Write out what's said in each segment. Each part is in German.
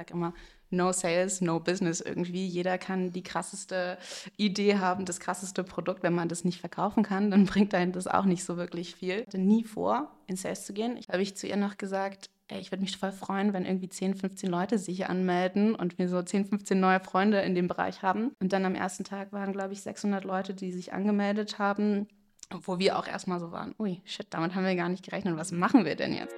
sage immer, no sales, no business irgendwie. Jeder kann die krasseste Idee haben, das krasseste Produkt. Wenn man das nicht verkaufen kann, dann bringt einem das auch nicht so wirklich viel. Ich hatte nie vor, in Sales zu gehen. Ich habe ich zu ihr noch gesagt, ey, ich würde mich voll freuen, wenn irgendwie 10, 15 Leute sich anmelden und wir so 10, 15 neue Freunde in dem Bereich haben. Und dann am ersten Tag waren, glaube ich, 600 Leute, die sich angemeldet haben, wo wir auch erstmal so waren, ui, shit, damit haben wir gar nicht gerechnet. Was machen wir denn jetzt?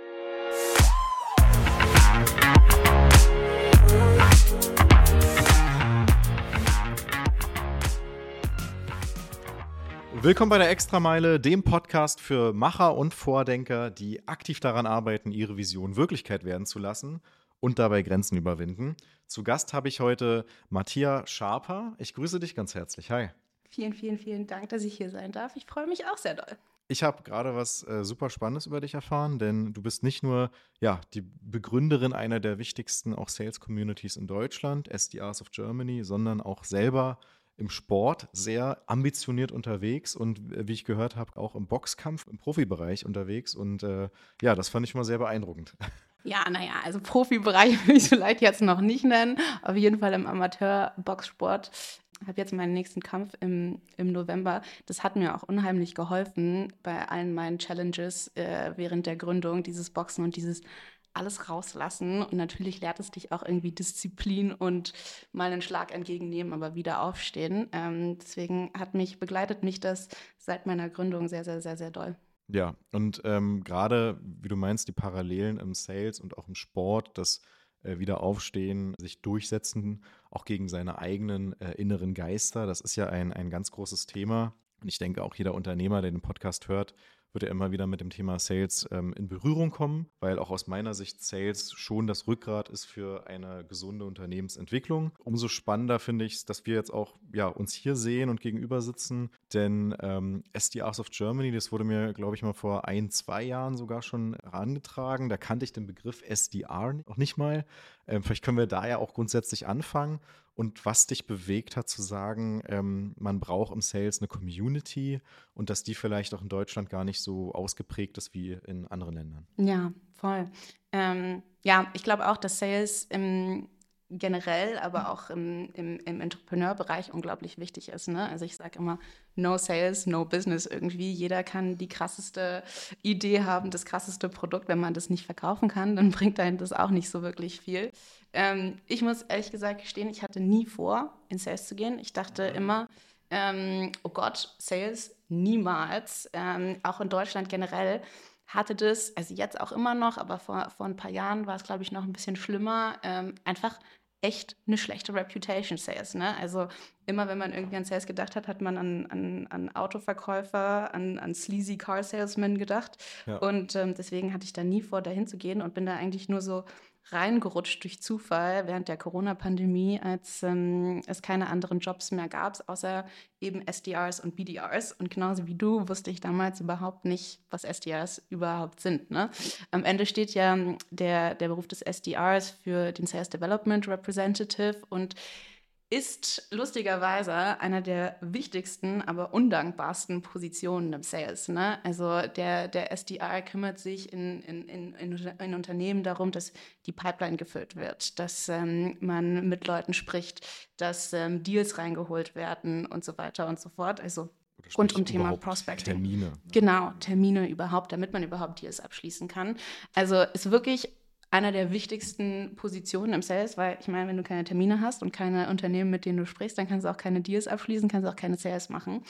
Willkommen bei der Extrameile, dem Podcast für Macher und Vordenker, die aktiv daran arbeiten, ihre Vision Wirklichkeit werden zu lassen und dabei Grenzen überwinden. Zu Gast habe ich heute Matthias Schaper. Ich grüße dich ganz herzlich. Hi. Vielen, vielen, vielen Dank, dass ich hier sein darf. Ich freue mich auch sehr doll. Ich habe gerade was äh, super Spannendes über dich erfahren, denn du bist nicht nur ja, die Begründerin einer der wichtigsten auch Sales Communities in Deutschland, SDRs of Germany, sondern auch selber im Sport sehr ambitioniert unterwegs und äh, wie ich gehört habe, auch im Boxkampf im Profibereich unterwegs. Und äh, ja, das fand ich mal sehr beeindruckend. Ja, naja, also Profibereich will ich vielleicht jetzt noch nicht nennen. Auf jeden Fall im Amateur-Boxsport. Ich habe jetzt meinen nächsten Kampf im, im November. Das hat mir auch unheimlich geholfen bei allen meinen Challenges äh, während der Gründung, dieses Boxen und dieses alles rauslassen. Und natürlich lehrt es dich auch irgendwie Disziplin und mal einen Schlag entgegennehmen, aber wieder aufstehen. Ähm, deswegen hat mich, begleitet mich das seit meiner Gründung sehr, sehr, sehr, sehr doll. Ja, und ähm, gerade, wie du meinst, die Parallelen im Sales und auch im Sport, das äh, wieder aufstehen, sich durchsetzen, auch gegen seine eigenen äh, inneren Geister, das ist ja ein, ein ganz großes Thema. Und ich denke, auch jeder Unternehmer, der den Podcast hört, wird er immer wieder mit dem Thema Sales ähm, in Berührung kommen, weil auch aus meiner Sicht Sales schon das Rückgrat ist für eine gesunde Unternehmensentwicklung. Umso spannender finde ich es, dass wir jetzt auch ja, uns hier sehen und gegenüber sitzen, denn ähm, SDRs of Germany, das wurde mir, glaube ich, mal vor ein, zwei Jahren sogar schon herangetragen. Da kannte ich den Begriff SDR noch nicht mal. Ähm, vielleicht können wir da ja auch grundsätzlich anfangen und was dich bewegt hat zu sagen, ähm, man braucht im Sales eine Community und dass die vielleicht auch in Deutschland gar nicht so ausgeprägt ist wie in anderen Ländern. Ja, voll. Ähm, ja, ich glaube auch, dass Sales im generell, aber auch im, im, im Entrepreneurbereich unglaublich wichtig ist. Ne? Also ich sage immer, no sales, no business irgendwie. Jeder kann die krasseste Idee haben, das krasseste Produkt. Wenn man das nicht verkaufen kann, dann bringt einem das auch nicht so wirklich viel. Ähm, ich muss ehrlich gesagt gestehen, ich hatte nie vor, in Sales zu gehen. Ich dachte immer, ähm, oh Gott, Sales niemals. Ähm, auch in Deutschland generell hatte das, also jetzt auch immer noch, aber vor, vor ein paar Jahren war es, glaube ich, noch ein bisschen schlimmer, ähm, einfach echt eine schlechte Reputation Sales. Ne? Also immer wenn man irgendwie an Sales gedacht hat, hat man an, an, an Autoverkäufer, an, an sleazy Car Salesmen gedacht. Ja. Und ähm, deswegen hatte ich da nie vor, dahin zu gehen und bin da eigentlich nur so reingerutscht durch Zufall während der Corona-Pandemie, als ähm, es keine anderen Jobs mehr gab, außer eben SDRs und BDRs. Und genauso wie du wusste ich damals überhaupt nicht, was SDRs überhaupt sind. Ne? Am Ende steht ja der, der Beruf des SDRs für den Sales Development Representative und ist lustigerweise einer der wichtigsten, aber undankbarsten Positionen im Sales. Ne? Also der, der SDR kümmert sich in, in, in, in, Unternehmen darum, dass die Pipeline gefüllt wird, dass ähm, man mit Leuten spricht, dass ähm, Deals reingeholt werden und so weiter und so fort. Also rund um Thema Prospecting. Termine. Genau, Termine überhaupt, damit man überhaupt Deals abschließen kann. Also ist wirklich einer der wichtigsten Positionen im Sales, weil ich meine, wenn du keine Termine hast und keine Unternehmen, mit denen du sprichst, dann kannst du auch keine Deals abschließen, kannst du auch keine Sales machen.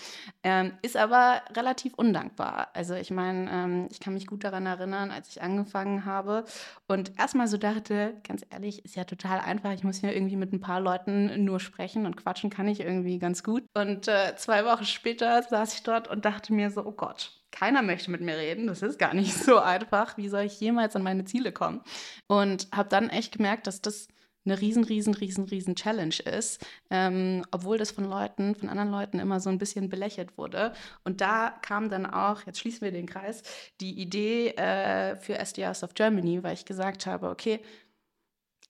Ähm, ist aber relativ undankbar. Also ich meine, ähm, ich kann mich gut daran erinnern, als ich angefangen habe und erstmal so dachte, ganz ehrlich, ist ja total einfach. Ich muss hier irgendwie mit ein paar Leuten nur sprechen und quatschen kann ich irgendwie ganz gut. Und äh, zwei Wochen später saß ich dort und dachte mir so, oh Gott, keiner möchte mit mir reden. Das ist gar nicht so einfach. Wie soll ich jemals an meine Ziele kommen? Und habe dann echt gemerkt, dass das eine riesen, riesen, riesen, riesen Challenge ist, ähm, obwohl das von Leuten, von anderen Leuten immer so ein bisschen belächelt wurde. Und da kam dann auch, jetzt schließen wir den Kreis, die Idee äh, für SDRs of Germany, weil ich gesagt habe, okay,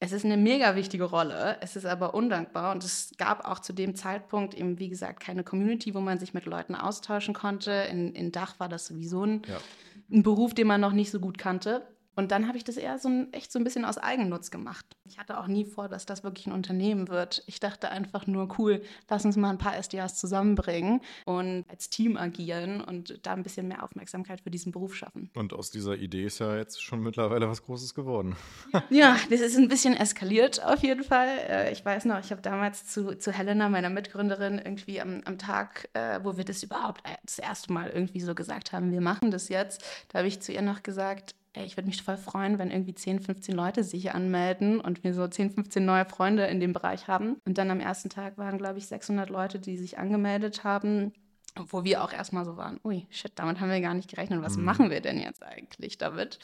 es ist eine mega wichtige Rolle, es ist aber undankbar und es gab auch zu dem Zeitpunkt eben, wie gesagt, keine Community, wo man sich mit Leuten austauschen konnte. In, in Dach war das sowieso ein, ja. ein Beruf, den man noch nicht so gut kannte. Und dann habe ich das eher so ein, echt so ein bisschen aus Eigennutz gemacht. Ich hatte auch nie vor, dass das wirklich ein Unternehmen wird. Ich dachte einfach nur, cool, lass uns mal ein paar SDAs zusammenbringen und als Team agieren und da ein bisschen mehr Aufmerksamkeit für diesen Beruf schaffen. Und aus dieser Idee ist ja jetzt schon mittlerweile was Großes geworden. ja, das ist ein bisschen eskaliert auf jeden Fall. Äh, ich weiß noch, ich habe damals zu, zu Helena, meiner Mitgründerin, irgendwie am, am Tag, äh, wo wir das überhaupt das erste Mal irgendwie so gesagt haben, wir machen das jetzt, da habe ich zu ihr noch gesagt, ey, ich würde mich voll freuen, wenn irgendwie 10, 15 Leute sich hier anmelden und wir so 10, 15 neue Freunde in dem Bereich haben. Und dann am ersten Tag waren, glaube ich, 600 Leute, die sich angemeldet haben. Wo wir auch erstmal so waren, ui, shit, damit haben wir gar nicht gerechnet. Was mhm. machen wir denn jetzt eigentlich damit?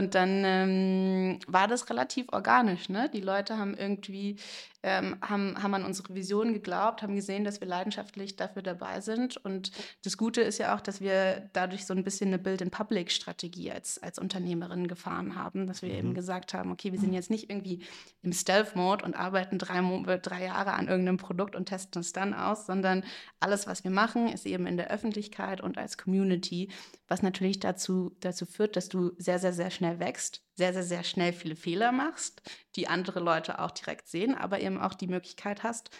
Und dann ähm, war das relativ organisch. Ne? Die Leute haben irgendwie ähm, haben, haben an unsere Vision geglaubt, haben gesehen, dass wir leidenschaftlich dafür dabei sind. Und das Gute ist ja auch, dass wir dadurch so ein bisschen eine Build-in-Public-Strategie als, als Unternehmerin gefahren haben, dass wir mhm. eben gesagt haben, okay, wir sind jetzt nicht irgendwie im Stealth-Mode und arbeiten drei, drei Jahre an irgendeinem Produkt und testen es dann aus, sondern alles, was wir machen, ist eben in der Öffentlichkeit und als Community, was natürlich dazu, dazu führt, dass du sehr, sehr, sehr schnell wächst sehr, sehr, sehr schnell viele Fehler machst, die andere Leute auch direkt sehen, aber eben auch die Möglichkeit hast,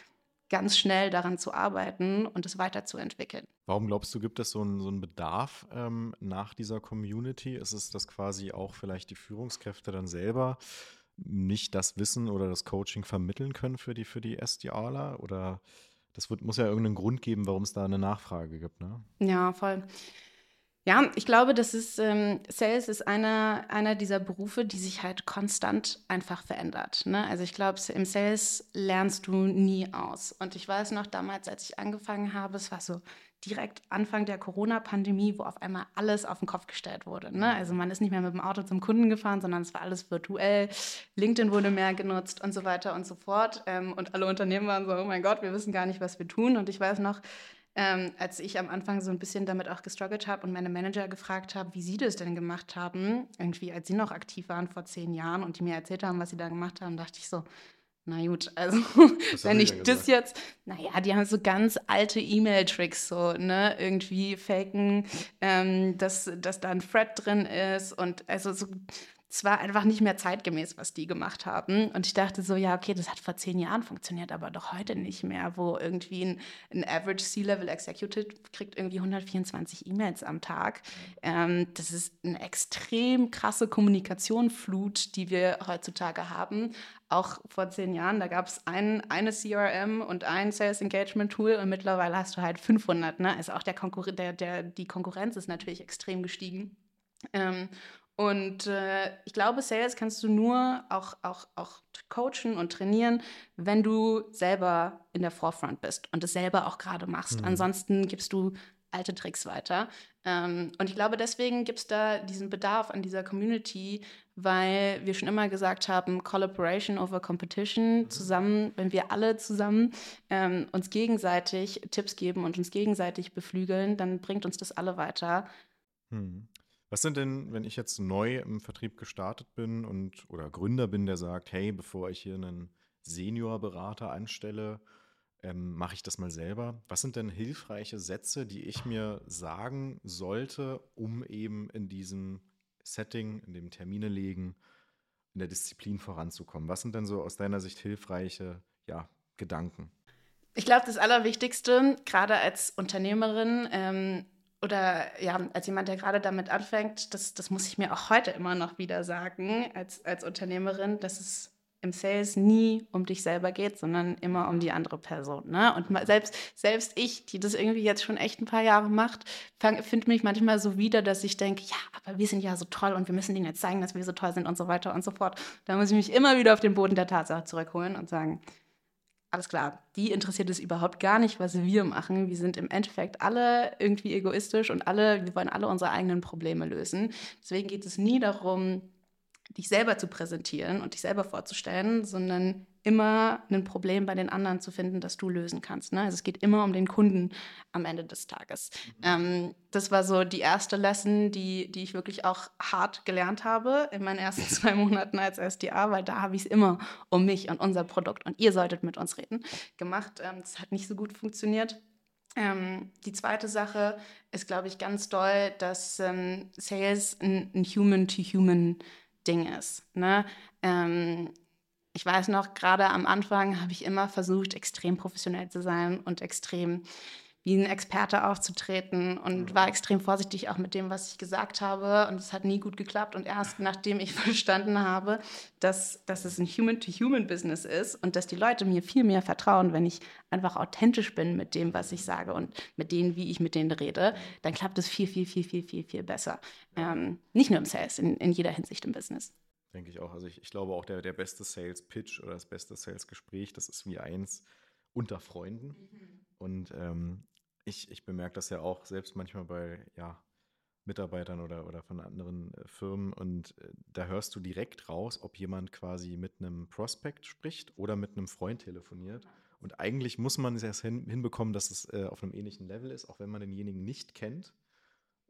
ganz schnell daran zu arbeiten und es weiterzuentwickeln. Warum glaubst du, gibt es so einen, so einen Bedarf ähm, nach dieser Community? Ist es, dass quasi auch vielleicht die Führungskräfte dann selber nicht das Wissen oder das Coaching vermitteln können für die, für die SDRler? Oder das wird, muss ja irgendeinen Grund geben, warum es da eine Nachfrage gibt, ne? Ja, voll. Ja, ich glaube, das ist, ähm, Sales ist einer, einer dieser Berufe, die sich halt konstant einfach verändert. Ne? Also ich glaube, im Sales lernst du nie aus. Und ich weiß noch damals, als ich angefangen habe, es war so direkt Anfang der Corona-Pandemie, wo auf einmal alles auf den Kopf gestellt wurde. Ne? Also man ist nicht mehr mit dem Auto zum Kunden gefahren, sondern es war alles virtuell. LinkedIn wurde mehr genutzt und so weiter und so fort. Ähm, und alle Unternehmen waren so, oh mein Gott, wir wissen gar nicht, was wir tun. Und ich weiß noch, ähm, als ich am Anfang so ein bisschen damit auch gestruggelt habe und meine Manager gefragt habe, wie sie das denn gemacht haben, irgendwie als sie noch aktiv waren vor zehn Jahren und die mir erzählt haben, was sie da gemacht haben, dachte ich so, na gut, also wenn ich das jetzt, naja, die haben so ganz alte E-Mail-Tricks, so, ne, irgendwie faken, ähm, dass, dass da ein Thread drin ist und also so es war einfach nicht mehr zeitgemäß, was die gemacht haben. Und ich dachte so, ja, okay, das hat vor zehn Jahren funktioniert, aber doch heute nicht mehr, wo irgendwie ein, ein Average C-Level Executive kriegt irgendwie 124 E-Mails am Tag. Ähm, das ist eine extrem krasse Kommunikationsflut, die wir heutzutage haben. Auch vor zehn Jahren, da gab es ein, eine CRM und ein Sales Engagement Tool und mittlerweile hast du halt 500. Ne? Also auch der Konkur der, der, die Konkurrenz ist natürlich extrem gestiegen. Ähm, und äh, ich glaube, Sales kannst du nur auch, auch, auch coachen und trainieren, wenn du selber in der Forefront bist und es selber auch gerade machst. Mhm. Ansonsten gibst du alte Tricks weiter. Ähm, und ich glaube, deswegen gibt es da diesen Bedarf an dieser Community, weil wir schon immer gesagt haben, Collaboration over Competition, mhm. zusammen, wenn wir alle zusammen ähm, uns gegenseitig Tipps geben und uns gegenseitig beflügeln, dann bringt uns das alle weiter. Mhm. Was sind denn, wenn ich jetzt neu im Vertrieb gestartet bin und oder Gründer bin, der sagt, hey, bevor ich hier einen Seniorberater anstelle, ähm, mache ich das mal selber. Was sind denn hilfreiche Sätze, die ich mir sagen sollte, um eben in diesem Setting, in dem Termine legen, in der Disziplin voranzukommen? Was sind denn so aus deiner Sicht hilfreiche ja, Gedanken? Ich glaube, das Allerwichtigste, gerade als Unternehmerin, ähm, oder ja, als jemand, der gerade damit anfängt, das, das muss ich mir auch heute immer noch wieder sagen, als, als Unternehmerin, dass es im Sales nie um dich selber geht, sondern immer um die andere Person. Ne? Und selbst, selbst ich, die das irgendwie jetzt schon echt ein paar Jahre macht, finde mich manchmal so wieder, dass ich denke, ja, aber wir sind ja so toll und wir müssen denen jetzt zeigen, dass wir so toll sind und so weiter und so fort. Da muss ich mich immer wieder auf den Boden der Tatsache zurückholen und sagen, alles klar, die interessiert es überhaupt gar nicht, was wir machen. Wir sind im Endeffekt alle irgendwie egoistisch und alle, wir wollen alle unsere eigenen Probleme lösen. Deswegen geht es nie darum, dich selber zu präsentieren und dich selber vorzustellen, sondern immer ein Problem bei den anderen zu finden, das du lösen kannst. Ne? Also es geht immer um den Kunden am Ende des Tages. Mhm. Ähm, das war so die erste Lesson, die, die ich wirklich auch hart gelernt habe in meinen ersten zwei Monaten als SDA, weil da habe ich es immer um mich und unser Produkt und ihr solltet mit uns reden gemacht. Ähm, das hat nicht so gut funktioniert. Ähm, die zweite Sache ist, glaube ich, ganz doll, dass ähm, Sales ein, ein Human-to-Human Ding ist. Ne? Ähm, ich weiß noch, gerade am Anfang habe ich immer versucht, extrem professionell zu sein und extrem wie ein Experte aufzutreten und war extrem vorsichtig auch mit dem, was ich gesagt habe. Und es hat nie gut geklappt. Und erst nachdem ich verstanden habe, dass, dass es ein Human-to-Human-Business ist und dass die Leute mir viel mehr vertrauen, wenn ich einfach authentisch bin mit dem, was ich sage und mit denen, wie ich mit denen rede, dann klappt es viel, viel, viel, viel, viel, viel besser. Ähm, nicht nur im Sales, in, in jeder Hinsicht im Business. Denke ich auch. Also ich, ich glaube auch, der, der beste Sales-Pitch oder das beste Sales-Gespräch, das ist wie eins unter Freunden. Mhm. Und ähm, ich, ich bemerke das ja auch selbst manchmal bei ja, Mitarbeitern oder, oder von anderen äh, Firmen und äh, da hörst du direkt raus, ob jemand quasi mit einem Prospect spricht oder mit einem Freund telefoniert. Und eigentlich muss man es erst hin, hinbekommen, dass es äh, auf einem ähnlichen Level ist, auch wenn man denjenigen nicht kennt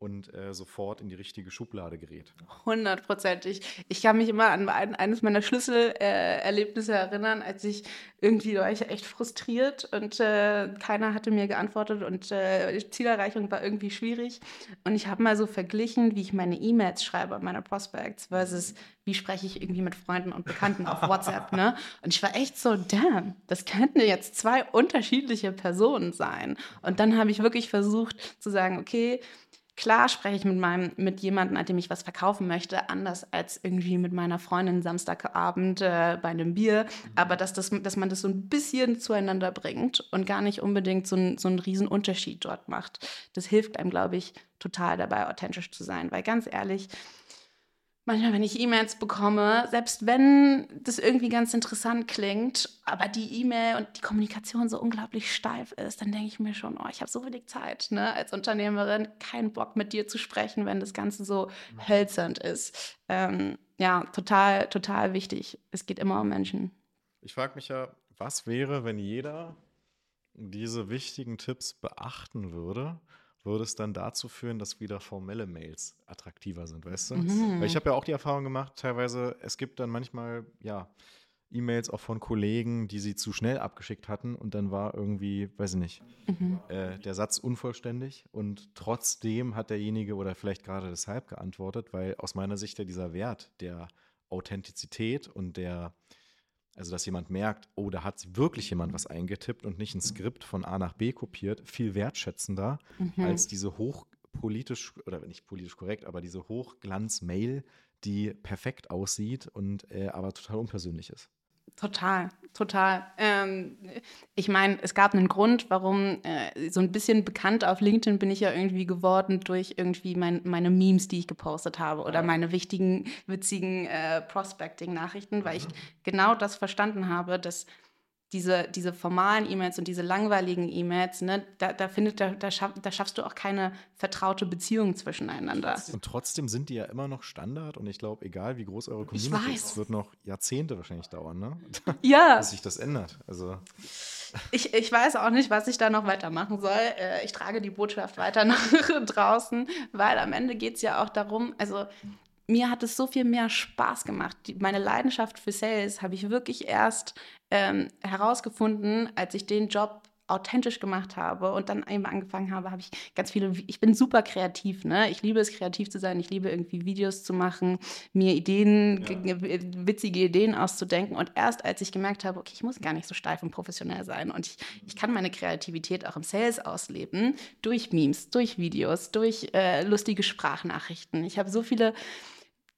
und äh, sofort in die richtige Schublade gerät. Hundertprozentig. Ich kann mich immer an ein, eines meiner Schlüsselerlebnisse äh, erinnern, als ich irgendwie war ich echt frustriert und äh, keiner hatte mir geantwortet und äh, die Zielerreichung war irgendwie schwierig. Und ich habe mal so verglichen, wie ich meine E-Mails schreibe, meine Prospects, versus wie spreche ich irgendwie mit Freunden und Bekannten auf WhatsApp. Ne? Und ich war echt so, damn, das könnten jetzt zwei unterschiedliche Personen sein. Und dann habe ich wirklich versucht zu sagen, okay, Klar spreche ich mit meinem, mit jemandem, an dem ich was verkaufen möchte, anders als irgendwie mit meiner Freundin Samstagabend äh, bei einem Bier. Mhm. Aber dass, das, dass man das so ein bisschen zueinander bringt und gar nicht unbedingt so, ein, so einen riesen Unterschied dort macht. Das hilft einem, glaube ich, total dabei, authentisch zu sein. Weil ganz ehrlich, manchmal, wenn ich E-Mails bekomme, selbst wenn das irgendwie ganz interessant klingt, aber die E-Mail und die Kommunikation so unglaublich steif ist, dann denke ich mir schon, oh, ich habe so wenig Zeit, ne, als Unternehmerin, keinen Bock mit dir zu sprechen, wenn das Ganze so hölzernd ist. Ähm, ja, total, total wichtig. Es geht immer um Menschen. Ich frage mich ja, was wäre, wenn jeder diese wichtigen Tipps beachten würde würde es dann dazu führen, dass wieder formelle Mails attraktiver sind, weißt du? Mhm. Weil ich habe ja auch die Erfahrung gemacht, teilweise, es gibt dann manchmal, ja, E-Mails auch von Kollegen, die sie zu schnell abgeschickt hatten und dann war irgendwie, weiß ich nicht, mhm. äh, der Satz unvollständig und trotzdem hat derjenige oder vielleicht gerade deshalb geantwortet, weil aus meiner Sicht ja dieser Wert der Authentizität und der also dass jemand merkt, oh, da hat wirklich jemand was eingetippt und nicht ein Skript von A nach B kopiert, viel wertschätzender mhm. als diese hochpolitisch, oder nicht politisch korrekt, aber diese Hochglanz-Mail, die perfekt aussieht und äh, aber total unpersönlich ist. Total, total. Ähm, ich meine, es gab einen Grund, warum äh, so ein bisschen bekannt auf LinkedIn bin ich ja irgendwie geworden durch irgendwie mein, meine Memes, die ich gepostet habe oder meine wichtigen, witzigen äh, Prospecting-Nachrichten, weil ich mhm. genau das verstanden habe, dass diese, diese formalen E-Mails und diese langweiligen E-Mails, ne, da, da, findet, da, da, schaff, da schaffst du auch keine vertraute Beziehung zwischeneinander. Und trotzdem sind die ja immer noch Standard und ich glaube, egal wie groß eure Community ist, es wird noch Jahrzehnte wahrscheinlich dauern, ne? Ja. Bis sich das ändert. Also. Ich, ich weiß auch nicht, was ich da noch weitermachen soll. Äh, ich trage die Botschaft weiter nach draußen, weil am Ende geht es ja auch darum, also mir hat es so viel mehr Spaß gemacht. Die, meine Leidenschaft für Sales habe ich wirklich erst ähm, herausgefunden, als ich den Job authentisch gemacht habe und dann eben angefangen habe, habe ich ganz viele, ich bin super kreativ, ne? Ich liebe es, kreativ zu sein, ich liebe irgendwie Videos zu machen, mir Ideen, ja. witzige Ideen auszudenken und erst als ich gemerkt habe, okay, ich muss gar nicht so steif und professionell sein und ich, ich kann meine Kreativität auch im Sales ausleben, durch Memes, durch Videos, durch äh, lustige Sprachnachrichten. Ich habe so viele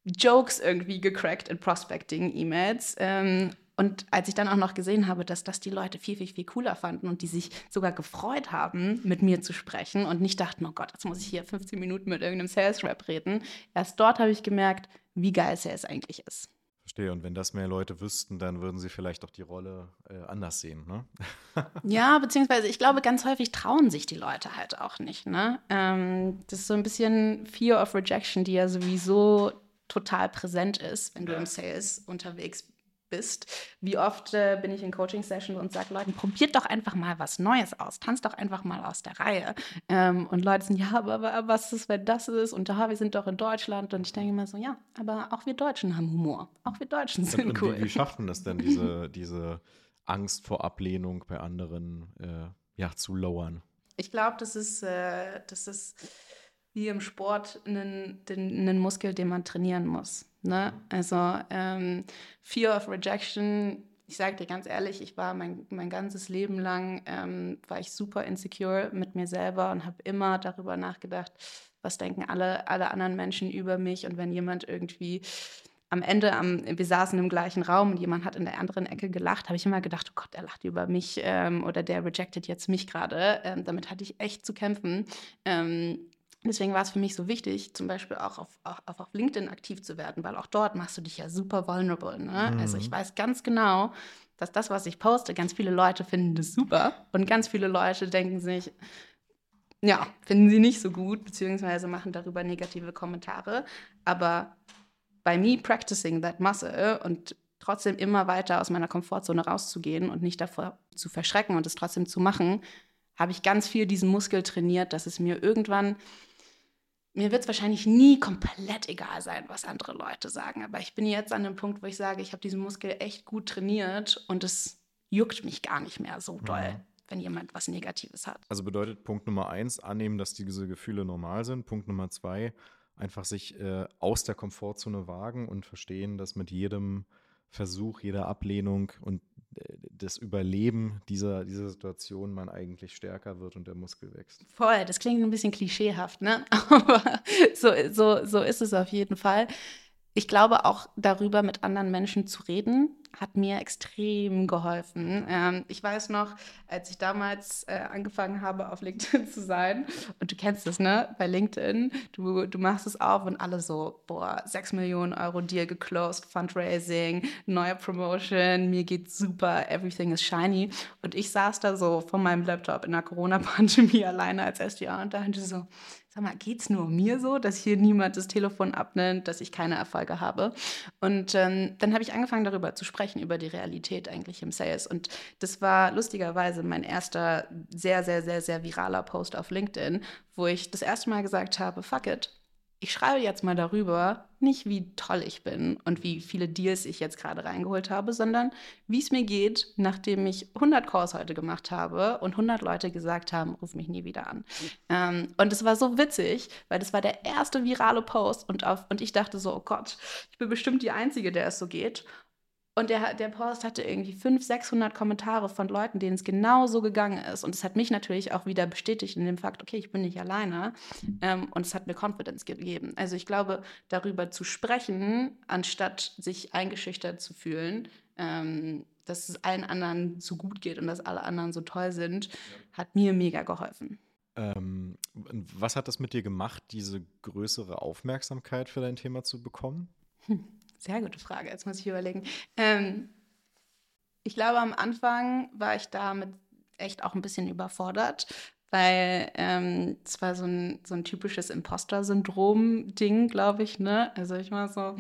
Jokes irgendwie gecrackt in Prospecting-E-Mails. Ähm, und als ich dann auch noch gesehen habe, dass das die Leute viel, viel, viel cooler fanden und die sich sogar gefreut haben, mit mir zu sprechen und nicht dachten, oh Gott, jetzt muss ich hier 15 Minuten mit irgendeinem Sales-Rap reden, erst dort habe ich gemerkt, wie geil Sales eigentlich ist. Verstehe. Und wenn das mehr Leute wüssten, dann würden sie vielleicht auch die Rolle äh, anders sehen, ne? ja, beziehungsweise ich glaube, ganz häufig trauen sich die Leute halt auch nicht, ne? Ähm, das ist so ein bisschen Fear of Rejection, die ja sowieso total präsent ist, wenn du im Sales unterwegs bist. Wie oft äh, bin ich in Coaching-Sessions und sage Leuten, probiert doch einfach mal was Neues aus, tanzt doch einfach mal aus der Reihe. Ähm, und Leute sind, ja, aber, aber, was ist, wenn das ist? Und da, wir sind doch in Deutschland. Und ich denke immer so, ja, aber auch wir Deutschen haben Humor. Auch wir Deutschen sind und, und cool. Wie, wie schafft man das denn, diese, diese Angst vor Ablehnung bei anderen äh, ja, zu lowern? Ich glaube, das ist, äh, das ist wie im Sport einen, den, einen Muskel, den man trainieren muss. Ne? Also ähm, Fear of Rejection, ich sage dir ganz ehrlich, ich war mein, mein ganzes Leben lang, ähm, war ich super insecure mit mir selber und habe immer darüber nachgedacht, was denken alle, alle anderen Menschen über mich und wenn jemand irgendwie am Ende, am, wir saßen im gleichen Raum und jemand hat in der anderen Ecke gelacht, habe ich immer gedacht, oh Gott, er lacht über mich ähm, oder der rejected jetzt mich gerade. Ähm, damit hatte ich echt zu kämpfen. Ähm, deswegen war es für mich so wichtig, zum Beispiel auch auf, auch, auf LinkedIn aktiv zu werden, weil auch dort machst du dich ja super vulnerable. Ne? Mhm. Also ich mhm. weiß ganz genau, dass das, was ich poste, ganz viele Leute finden das super und ganz viele Leute denken sich, ja, finden sie nicht so gut, beziehungsweise machen darüber negative Kommentare. Aber bei me practicing that muscle und trotzdem immer weiter aus meiner Komfortzone rauszugehen und nicht davor zu verschrecken und es trotzdem zu machen, habe ich ganz viel diesen Muskel trainiert, dass es mir irgendwann, mir wird es wahrscheinlich nie komplett egal sein, was andere Leute sagen, aber ich bin jetzt an dem Punkt, wo ich sage, ich habe diesen Muskel echt gut trainiert und es juckt mich gar nicht mehr so doll. Ja. Wenn jemand was Negatives hat. Also bedeutet Punkt Nummer eins, annehmen, dass diese Gefühle normal sind. Punkt Nummer zwei, einfach sich äh, aus der Komfortzone wagen und verstehen, dass mit jedem Versuch, jeder Ablehnung und das Überleben dieser, dieser Situation man eigentlich stärker wird und der Muskel wächst. Voll, das klingt ein bisschen klischeehaft, ne? Aber so, so, so ist es auf jeden Fall. Ich glaube auch darüber mit anderen Menschen zu reden, hat mir extrem geholfen. Ähm, ich weiß noch, als ich damals äh, angefangen habe, auf LinkedIn zu sein, und du kennst es, ne? Bei LinkedIn, du, du machst es auf und alle so, boah, 6 Millionen Euro Deal geclosed, Fundraising, neue Promotion, mir geht's super, everything is shiny. Und ich saß da so vor meinem Laptop in der Corona-Pandemie alleine als SDR und dachte so, sag mal, geht es nur mir so, dass hier niemand das Telefon abnimmt, dass ich keine Erfolge habe? Und ähm, dann habe ich angefangen darüber zu sprechen, über die Realität eigentlich im Sales. Und das war lustigerweise mein erster sehr, sehr, sehr, sehr viraler Post auf LinkedIn, wo ich das erste Mal gesagt habe, fuck it, ich schreibe jetzt mal darüber, nicht wie toll ich bin und wie viele Deals ich jetzt gerade reingeholt habe, sondern wie es mir geht, nachdem ich 100 Calls heute gemacht habe und 100 Leute gesagt haben, ruf mich nie wieder an. Ähm, und es war so witzig, weil das war der erste virale Post und, auf, und ich dachte so, oh Gott, ich bin bestimmt die Einzige, der es so geht. Und der, der Post hatte irgendwie 500, 600 Kommentare von Leuten, denen es genau so gegangen ist. Und es hat mich natürlich auch wieder bestätigt in dem Fakt, okay, ich bin nicht alleine. Ähm, und es hat mir Confidence gegeben. Also ich glaube, darüber zu sprechen, anstatt sich eingeschüchtert zu fühlen, ähm, dass es allen anderen so gut geht und dass alle anderen so toll sind, ja. hat mir mega geholfen. Ähm, was hat das mit dir gemacht, diese größere Aufmerksamkeit für dein Thema zu bekommen? Hm. Sehr gute Frage, jetzt muss ich überlegen. Ähm, ich glaube, am Anfang war ich damit echt auch ein bisschen überfordert, weil ähm, es war so ein, so ein typisches Imposter-Syndrom-Ding, glaube ich. Ne? Also ich war so,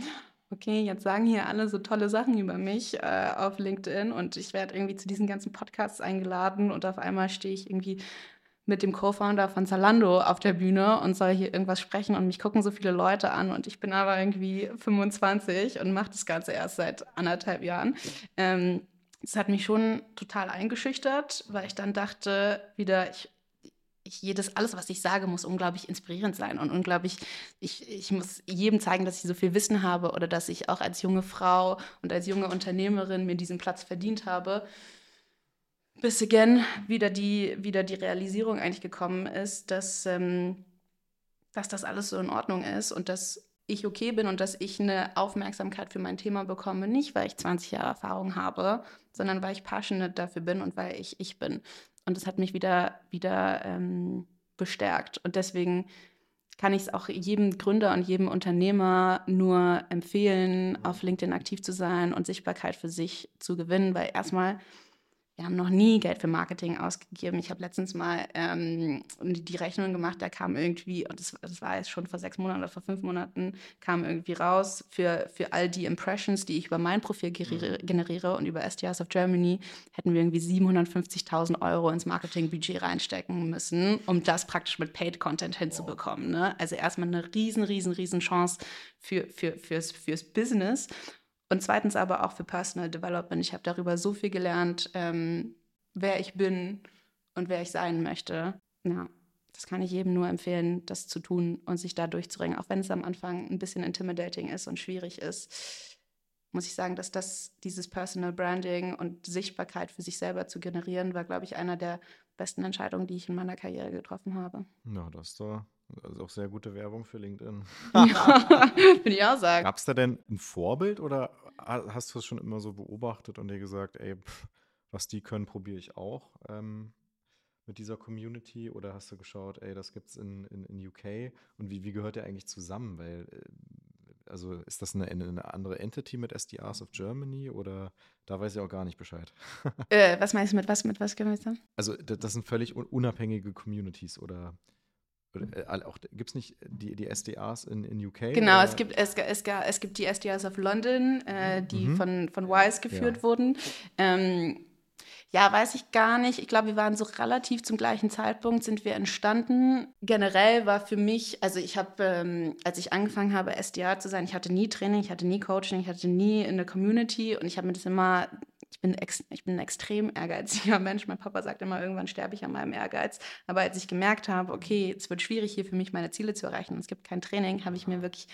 okay, jetzt sagen hier alle so tolle Sachen über mich äh, auf LinkedIn und ich werde irgendwie zu diesen ganzen Podcasts eingeladen und auf einmal stehe ich irgendwie mit dem Co-Founder von Zalando auf der Bühne und soll hier irgendwas sprechen und mich gucken so viele Leute an und ich bin aber irgendwie 25 und mache das Ganze erst seit anderthalb Jahren. Ähm, das hat mich schon total eingeschüchtert, weil ich dann dachte, wieder, ich, ich, jedes, alles, was ich sage, muss unglaublich inspirierend sein und unglaublich, ich, ich muss jedem zeigen, dass ich so viel Wissen habe oder dass ich auch als junge Frau und als junge Unternehmerin mir diesen Platz verdient habe bis again wieder die, wieder die Realisierung eigentlich gekommen ist, dass, ähm, dass das alles so in Ordnung ist und dass ich okay bin und dass ich eine Aufmerksamkeit für mein Thema bekomme, nicht weil ich 20 Jahre Erfahrung habe, sondern weil ich passionate dafür bin und weil ich ich bin. Und das hat mich wieder, wieder ähm, bestärkt. Und deswegen kann ich es auch jedem Gründer und jedem Unternehmer nur empfehlen, auf LinkedIn aktiv zu sein und Sichtbarkeit für sich zu gewinnen, weil erstmal wir haben noch nie Geld für Marketing ausgegeben. Ich habe letztens mal ähm, die Rechnung gemacht, da kam irgendwie, und das, das, war jetzt schon vor sechs Monaten oder vor fünf Monaten, kam irgendwie raus, für, für all die Impressions, die ich über mein Profil generiere, mhm. generiere und über STRs of Germany, hätten wir irgendwie 750.000 Euro ins Marketingbudget reinstecken müssen, um das praktisch mit Paid-Content hinzubekommen. Ne? Also erstmal eine riesen, riesen, riesen Chance für, für, fürs, fürs Business. Und zweitens aber auch für Personal Development. Ich habe darüber so viel gelernt, ähm, wer ich bin und wer ich sein möchte. Ja, das kann ich jedem nur empfehlen, das zu tun und sich da durchzuringen, auch wenn es am Anfang ein bisschen intimidating ist und schwierig ist. Muss ich sagen, dass das dieses Personal Branding und Sichtbarkeit für sich selber zu generieren, war, glaube ich, einer der besten Entscheidungen, die ich in meiner Karriere getroffen habe. Ja, das ist doch also auch sehr gute Werbung für LinkedIn. ja, würde ich auch sagen. Gab es da denn ein Vorbild oder hast du es schon immer so beobachtet und dir gesagt, ey, pff, was die können, probiere ich auch ähm, mit dieser Community? Oder hast du geschaut, ey, das gibt es in, in, in UK und wie, wie gehört der eigentlich zusammen? Weil, äh, also ist das eine, eine andere Entity mit SDRs of Germany oder da weiß ich auch gar nicht Bescheid? äh, was meinst du mit was, mit was gemeinsam? Also das sind völlig unabhängige Communities oder äh, auch gibt es nicht die, die SDRs in, in UK? Genau, oder? es gibt, es, es, es gibt die SDRs of London, äh, die mhm. von, von Wise geführt ja. wurden. Ähm, ja, weiß ich gar nicht. Ich glaube, wir waren so relativ zum gleichen Zeitpunkt, sind wir entstanden. Generell war für mich, also ich habe, ähm, als ich angefangen habe, SDR zu sein, ich hatte nie Training, ich hatte nie Coaching, ich hatte nie in der Community und ich habe mir das immer ich bin, ex, ich bin ein extrem ehrgeiziger Mensch. Mein Papa sagt immer, irgendwann sterbe ich an meinem Ehrgeiz. Aber als ich gemerkt habe, okay, es wird schwierig hier für mich, meine Ziele zu erreichen und es gibt kein Training, habe ich mir wirklich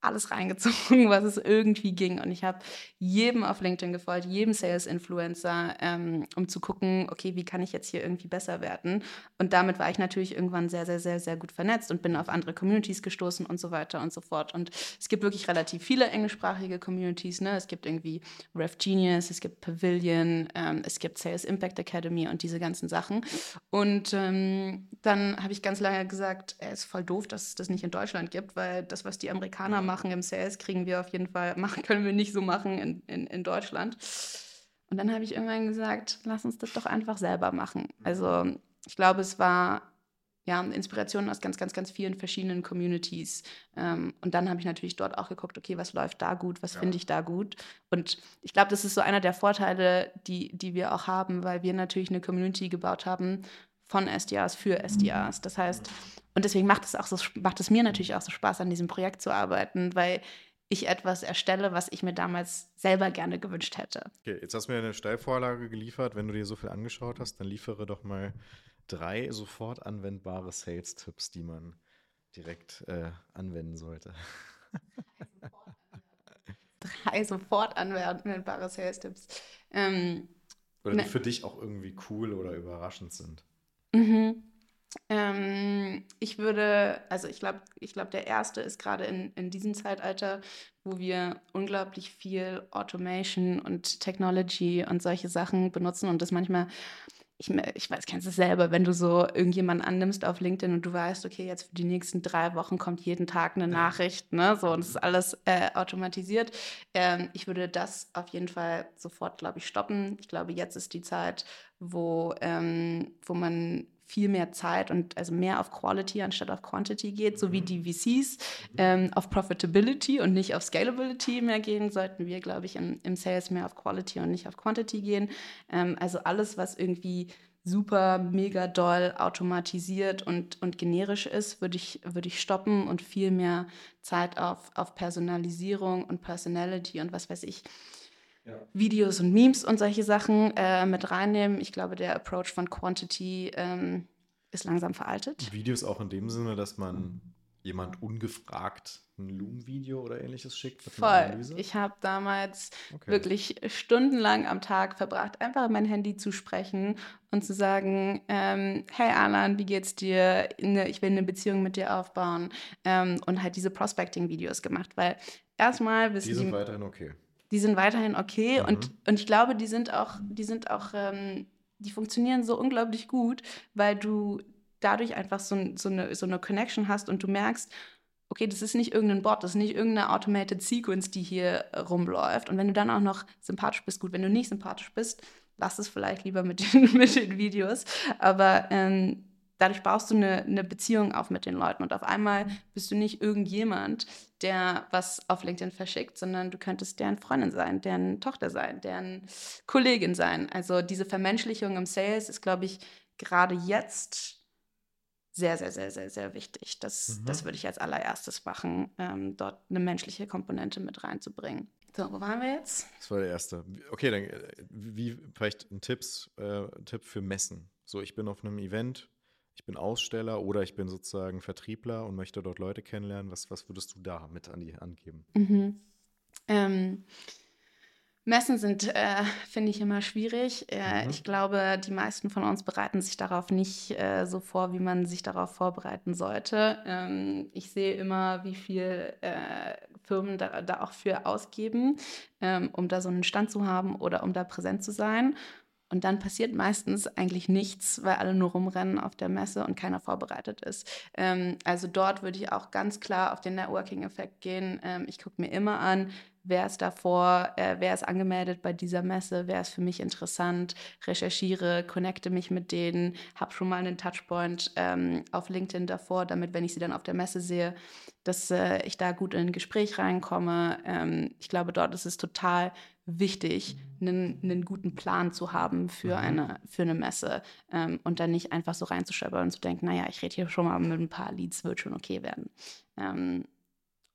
alles reingezogen, was es irgendwie ging. Und ich habe jedem auf LinkedIn gefolgt, jedem Sales-Influencer, ähm, um zu gucken, okay, wie kann ich jetzt hier irgendwie besser werden? Und damit war ich natürlich irgendwann sehr, sehr, sehr, sehr gut vernetzt und bin auf andere Communities gestoßen und so weiter und so fort. Und es gibt wirklich relativ viele englischsprachige Communities. Ne? Es gibt irgendwie Ref Genius, es gibt Pavilion, ähm, es gibt Sales Impact Academy und diese ganzen Sachen. Und ähm, dann habe ich ganz lange gesagt, es ist voll doof, dass es das nicht in Deutschland gibt, weil das, was die Amerikaner machen im Sales, kriegen wir auf jeden Fall, machen, können wir nicht so machen in, in, in Deutschland. Und dann habe ich irgendwann gesagt, lass uns das doch einfach selber machen. Also ich glaube, es war ja, Inspiration aus ganz, ganz, ganz vielen verschiedenen Communities. Ähm, und dann habe ich natürlich dort auch geguckt, okay, was läuft da gut, was ja. finde ich da gut. Und ich glaube, das ist so einer der Vorteile, die, die wir auch haben, weil wir natürlich eine Community gebaut haben von SDRs für SDRs. Das heißt, und deswegen macht es auch so, macht es mir natürlich auch so Spaß, an diesem Projekt zu arbeiten, weil ich etwas erstelle, was ich mir damals selber gerne gewünscht hätte. Okay, jetzt hast du mir eine Steilvorlage geliefert. Wenn du dir so viel angeschaut hast, dann liefere doch mal drei sofort anwendbare Sales-Tipps, die man direkt äh, anwenden sollte. drei sofort anwendbare Sales-Tipps. Ähm, oder die ne. für dich auch irgendwie cool oder überraschend sind. Mhm. Ähm, ich würde, also ich glaube, ich glaube, der erste ist gerade in, in diesem Zeitalter, wo wir unglaublich viel Automation und Technology und solche Sachen benutzen und das manchmal, ich, ich weiß, kennst du es selber, wenn du so irgendjemanden annimmst auf LinkedIn und du weißt, okay, jetzt für die nächsten drei Wochen kommt jeden Tag eine Nachricht, ne, so und es ist alles äh, automatisiert. Ähm, ich würde das auf jeden Fall sofort, glaube ich, stoppen. Ich glaube, jetzt ist die Zeit, wo, ähm, wo man viel mehr Zeit und also mehr auf Quality anstatt auf Quantity geht, so wie mhm. die VCs ähm, auf Profitability und nicht auf Scalability mehr gehen, sollten wir, glaube ich, im, im, Sales mehr auf Quality und nicht auf Quantity gehen. Ähm, also alles, was irgendwie super, mega doll automatisiert und, und generisch ist, würde ich, würd ich stoppen und viel mehr Zeit auf, auf Personalisierung und Personality und was weiß ich Videos und Memes und solche Sachen äh, mit reinnehmen. Ich glaube, der Approach von Quantity ähm, ist langsam veraltet. Videos auch in dem Sinne, dass man jemand ungefragt ein Loom-Video oder ähnliches schickt? Voll. Ich habe damals okay. wirklich stundenlang am Tag verbracht, einfach mein Handy zu sprechen und zu sagen, ähm, hey Alan, wie geht's dir? Ich will eine Beziehung mit dir aufbauen ähm, und halt diese Prospecting-Videos gemacht, weil erstmal wissen die sind weiterhin okay die sind weiterhin okay mhm. und, und ich glaube, die sind auch, die sind auch, ähm, die funktionieren so unglaublich gut, weil du dadurch einfach so, so, eine, so eine Connection hast und du merkst, okay, das ist nicht irgendein Bot, das ist nicht irgendeine automated Sequence, die hier rumläuft. Und wenn du dann auch noch sympathisch bist, gut, wenn du nicht sympathisch bist, lass es vielleicht lieber mit den, mit den Videos. Aber ähm, dadurch baust du eine, eine Beziehung auf mit den Leuten und auf einmal bist du nicht irgendjemand, der was auf LinkedIn verschickt, sondern du könntest deren Freundin sein, deren Tochter sein, deren Kollegin sein. Also diese Vermenschlichung im Sales ist, glaube ich, gerade jetzt sehr, sehr, sehr, sehr, sehr wichtig. Das, mhm. das würde ich als allererstes machen, ähm, dort eine menschliche Komponente mit reinzubringen. So, wo waren wir jetzt? Das war der erste. Okay, dann äh, wie vielleicht ein Tipps, äh, Tipp für Messen. So, ich bin auf einem Event, ich bin Aussteller oder ich bin sozusagen Vertriebler und möchte dort Leute kennenlernen. Was, was würdest du da mit an die angeben? Mhm. Ähm, Messen sind, äh, finde ich, immer schwierig. Äh, mhm. Ich glaube, die meisten von uns bereiten sich darauf nicht äh, so vor, wie man sich darauf vorbereiten sollte. Ähm, ich sehe immer, wie viel äh, Firmen da, da, auch für ausgeben, ähm, um da so einen Stand zu haben oder um da präsent zu sein. Und dann passiert meistens eigentlich nichts, weil alle nur rumrennen auf der Messe und keiner vorbereitet ist. Ähm, also dort würde ich auch ganz klar auf den Networking-Effekt gehen. Ähm, ich gucke mir immer an, wer ist davor, äh, wer ist angemeldet bei dieser Messe, wer ist für mich interessant, recherchiere, connecte mich mit denen, habe schon mal einen Touchpoint ähm, auf LinkedIn davor, damit, wenn ich sie dann auf der Messe sehe, dass äh, ich da gut in ein Gespräch reinkomme. Ähm, ich glaube, dort ist es total wichtig, einen, einen guten Plan zu haben für, mhm. eine, für eine Messe ähm, und dann nicht einfach so reinzuschöpfen und zu denken, naja, ich rede hier schon mal mit ein paar Leads, wird schon okay werden. Ähm,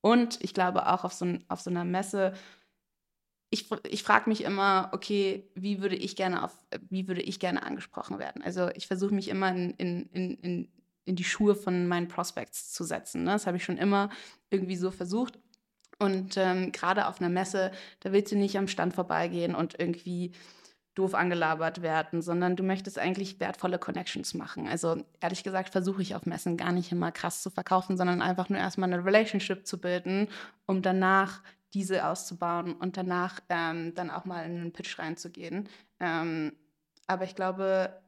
und ich glaube auch auf so, auf so einer Messe, ich, ich frage mich immer, okay, wie würde ich gerne auf, wie würde ich gerne angesprochen werden? Also ich versuche mich immer in, in, in, in die Schuhe von meinen Prospects zu setzen. Ne? Das habe ich schon immer irgendwie so versucht. Und ähm, gerade auf einer Messe, da willst du nicht am Stand vorbeigehen und irgendwie doof angelabert werden, sondern du möchtest eigentlich wertvolle Connections machen. Also ehrlich gesagt versuche ich auf Messen gar nicht immer krass zu verkaufen, sondern einfach nur erstmal eine Relationship zu bilden, um danach diese auszubauen und danach ähm, dann auch mal in einen Pitch reinzugehen. Ähm, aber ich glaube,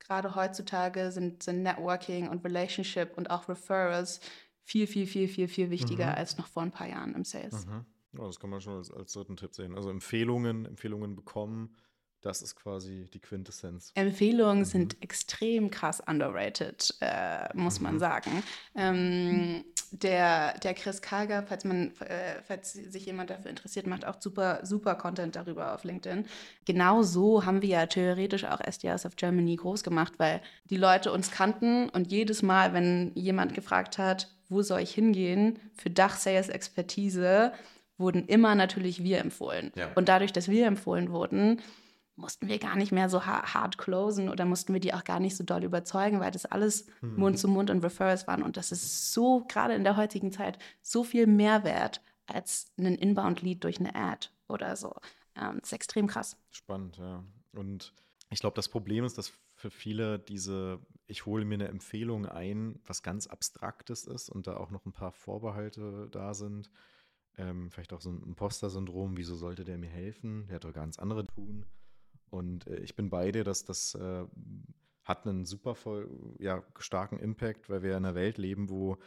gerade heutzutage sind, sind Networking und Relationship und auch Referrals viel, viel, viel, viel, viel wichtiger mhm. als noch vor ein paar Jahren im Sales. Mhm. Ja, das kann man schon als, als dritten Tipp sehen. Also Empfehlungen, Empfehlungen bekommen, das ist quasi die Quintessenz. Empfehlungen mhm. sind extrem krass underrated, äh, muss mhm. man sagen. Ähm, der, der Chris Kager, falls, man, äh, falls sich jemand dafür interessiert, macht auch super, super Content darüber auf LinkedIn. Genau so haben wir ja theoretisch auch SDRs of Germany groß gemacht, weil die Leute uns kannten und jedes Mal, wenn jemand gefragt hat, wo soll ich hingehen für Dach-Sales-Expertise, wurden immer natürlich wir empfohlen. Ja. Und dadurch, dass wir empfohlen wurden, mussten wir gar nicht mehr so hart closen oder mussten wir die auch gar nicht so doll überzeugen, weil das alles mhm. Mund zu Mund und Referrals waren. Und das ist so, gerade in der heutigen Zeit, so viel Mehrwert als ein Inbound-Lead durch eine Ad oder so. Ähm, das ist extrem krass. Spannend, ja. Und ich glaube, das Problem ist, dass für viele diese, ich hole mir eine Empfehlung ein, was ganz Abstraktes ist und da auch noch ein paar Vorbehalte da sind. Ähm, vielleicht auch so ein Imposter-Syndrom, wieso sollte der mir helfen? Der hat doch ganz andere tun. Und äh, ich bin bei dir, dass das äh, hat einen super voll, ja, starken Impact, weil wir in einer Welt leben, wo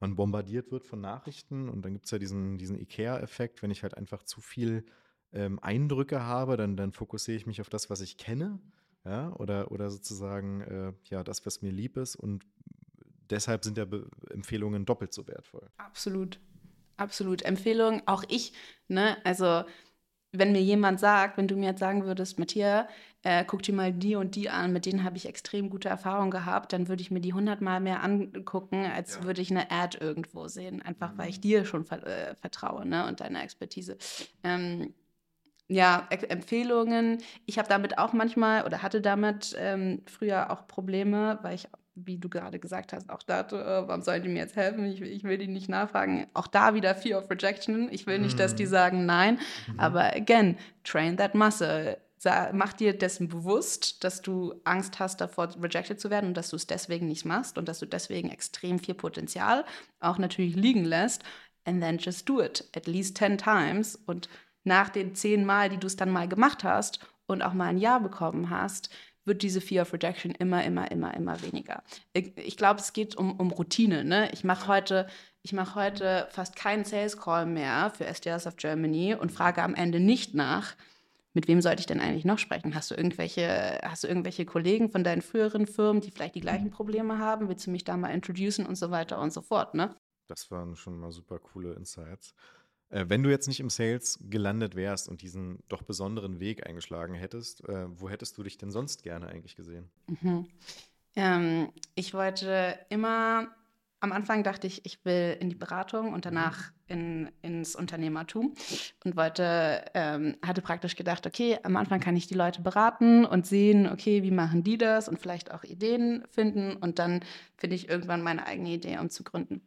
man bombardiert wird von Nachrichten und dann gibt es ja diesen, diesen IKEA-Effekt, wenn ich halt einfach zu viel ähm, Eindrücke habe, dann, dann fokussiere ich mich auf das, was ich kenne, ja, oder, oder sozusagen äh, ja, das, was mir lieb ist und deshalb sind ja Be Empfehlungen doppelt so wertvoll. Absolut, absolut. Empfehlungen, auch ich, ne, also wenn mir jemand sagt, wenn du mir jetzt sagen würdest, Matthias, äh, guck dir mal die und die an, mit denen habe ich extrem gute Erfahrungen gehabt, dann würde ich mir die hundertmal mehr angucken, als ja. würde ich eine Ad irgendwo sehen, einfach mhm. weil ich dir schon ver äh, vertraue ne, und deiner Expertise. Ähm, ja, Empfehlungen. Ich habe damit auch manchmal oder hatte damit ähm, früher auch Probleme, weil ich wie du gerade gesagt hast, auch da, äh, warum sollen die mir jetzt helfen? Ich, ich, will die nicht nachfragen. Auch da wieder Fear of Rejection. Ich will nicht, dass die mhm. sagen nein. Mhm. Aber again, train that muscle. Mach dir dessen bewusst, dass du Angst hast, davor rejected zu werden und dass du es deswegen nicht machst und dass du deswegen extrem viel Potenzial auch natürlich liegen lässt. And then just do it. At least 10 times. Und nach den zehn Mal, die du es dann mal gemacht hast und auch mal ein Ja bekommen hast, wird diese Fear of Rejection immer, immer, immer, immer weniger. Ich, ich glaube, es geht um, um Routine. Ne? Ich mache heute, ich heute fast keinen Sales Call mehr für SDRs of Germany und frage am Ende nicht nach, mit wem sollte ich denn eigentlich noch sprechen? Hast du irgendwelche, hast du irgendwelche Kollegen von deinen früheren Firmen, die vielleicht die gleichen mhm. Probleme haben? Willst du mich da mal introducen und so weiter und so fort, ne? Das waren schon mal super coole Insights. Äh, wenn du jetzt nicht im Sales gelandet wärst und diesen doch besonderen Weg eingeschlagen hättest, äh, wo hättest du dich denn sonst gerne eigentlich gesehen? Mhm. Ähm, ich wollte immer am Anfang dachte ich, ich will in die Beratung und danach in, ins Unternehmertum und wollte, ähm, hatte praktisch gedacht, okay, am Anfang kann ich die Leute beraten und sehen, okay, wie machen die das und vielleicht auch Ideen finden und dann finde ich irgendwann meine eigene Idee, um zu gründen.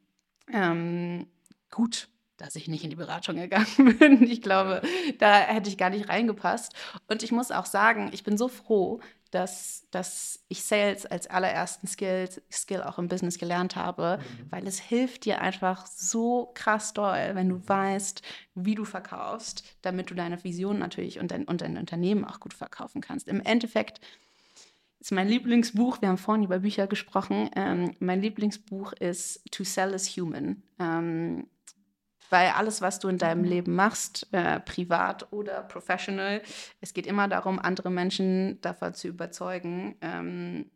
Ähm, gut, dass ich nicht in die Beratung gegangen bin. Ich glaube, da hätte ich gar nicht reingepasst. Und ich muss auch sagen, ich bin so froh, dass, dass ich Sales als allerersten Skill, Skill auch im Business gelernt habe, mhm. weil es hilft dir einfach so krass doll, wenn du weißt, wie du verkaufst, damit du deine Vision natürlich und dein, und dein Unternehmen auch gut verkaufen kannst. Im Endeffekt ist mein Lieblingsbuch, wir haben vorhin über Bücher gesprochen, ähm, mein Lieblingsbuch ist To Sell is Human. Ähm, weil alles, was du in deinem mhm. Leben machst, äh, privat oder professional, es geht immer darum, andere Menschen davon zu überzeugen ähm,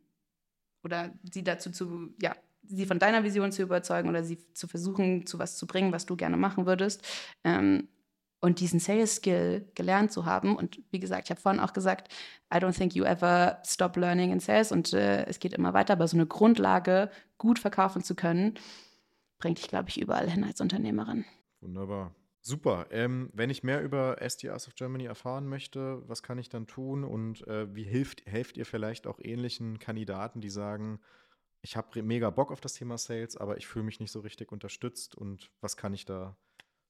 oder sie dazu zu, ja, sie von deiner Vision zu überzeugen oder sie zu versuchen, zu was zu bringen, was du gerne machen würdest. Ähm, und diesen Sales Skill gelernt zu haben. Und wie gesagt, ich habe vorhin auch gesagt, I don't think you ever stop learning in Sales und äh, es geht immer weiter, aber so eine Grundlage gut verkaufen zu können, bringt dich, glaube ich, überall hin als Unternehmerin. Wunderbar. Super. Ähm, wenn ich mehr über SDRs of Germany erfahren möchte, was kann ich dann tun und äh, wie hilft, helft ihr vielleicht auch ähnlichen Kandidaten, die sagen, ich habe mega Bock auf das Thema Sales, aber ich fühle mich nicht so richtig unterstützt und was kann ich da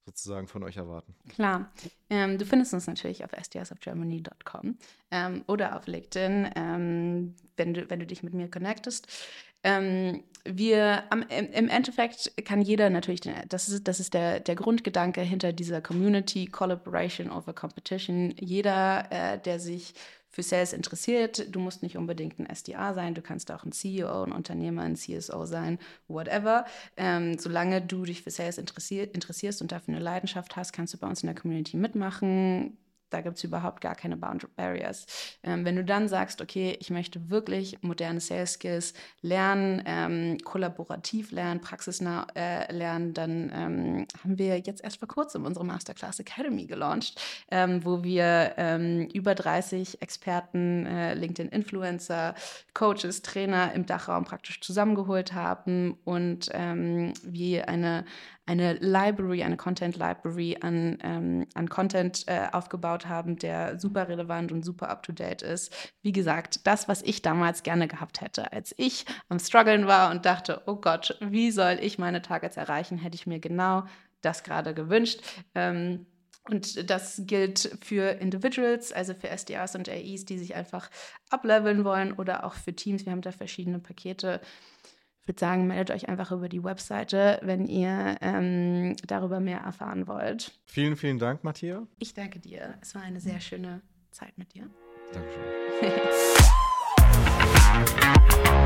sozusagen von euch erwarten? Klar. Ähm, du findest uns natürlich auf sdsofgermany.com ähm, oder auf LinkedIn, ähm, wenn, du, wenn du dich mit mir connectest. Ähm, wir am, im Endeffekt kann jeder natürlich, das ist, das ist der, der Grundgedanke hinter dieser Community, Collaboration over Competition. Jeder, äh, der sich für Sales interessiert, du musst nicht unbedingt ein SDA sein, du kannst auch ein CEO, ein Unternehmer, ein CSO sein, whatever. Ähm, solange du dich für Sales interessier interessierst und dafür eine Leidenschaft hast, kannst du bei uns in der Community mitmachen da gibt es überhaupt gar keine Boundary Barriers. Ähm, wenn du dann sagst, okay, ich möchte wirklich moderne Sales Skills lernen, ähm, kollaborativ lernen, praxisnah äh, lernen, dann ähm, haben wir jetzt erst vor kurzem unsere Masterclass Academy gelauncht, ähm, wo wir ähm, über 30 Experten, äh, LinkedIn-Influencer, Coaches, Trainer im Dachraum praktisch zusammengeholt haben und ähm, wir eine eine Library, eine Content Library an, ähm, an Content äh, aufgebaut haben, der super relevant und super up-to-date ist. Wie gesagt, das, was ich damals gerne gehabt hätte, als ich am Struggeln war und dachte, oh Gott, wie soll ich meine Targets erreichen, hätte ich mir genau das gerade gewünscht. Ähm, und das gilt für Individuals, also für SDRs und AEs, die sich einfach ableveln wollen oder auch für Teams. Wir haben da verschiedene Pakete würde sagen, meldet euch einfach über die Webseite, wenn ihr ähm, darüber mehr erfahren wollt. Vielen, vielen Dank, Matthias. Ich danke dir. Es war eine sehr schöne Zeit mit dir. Dankeschön.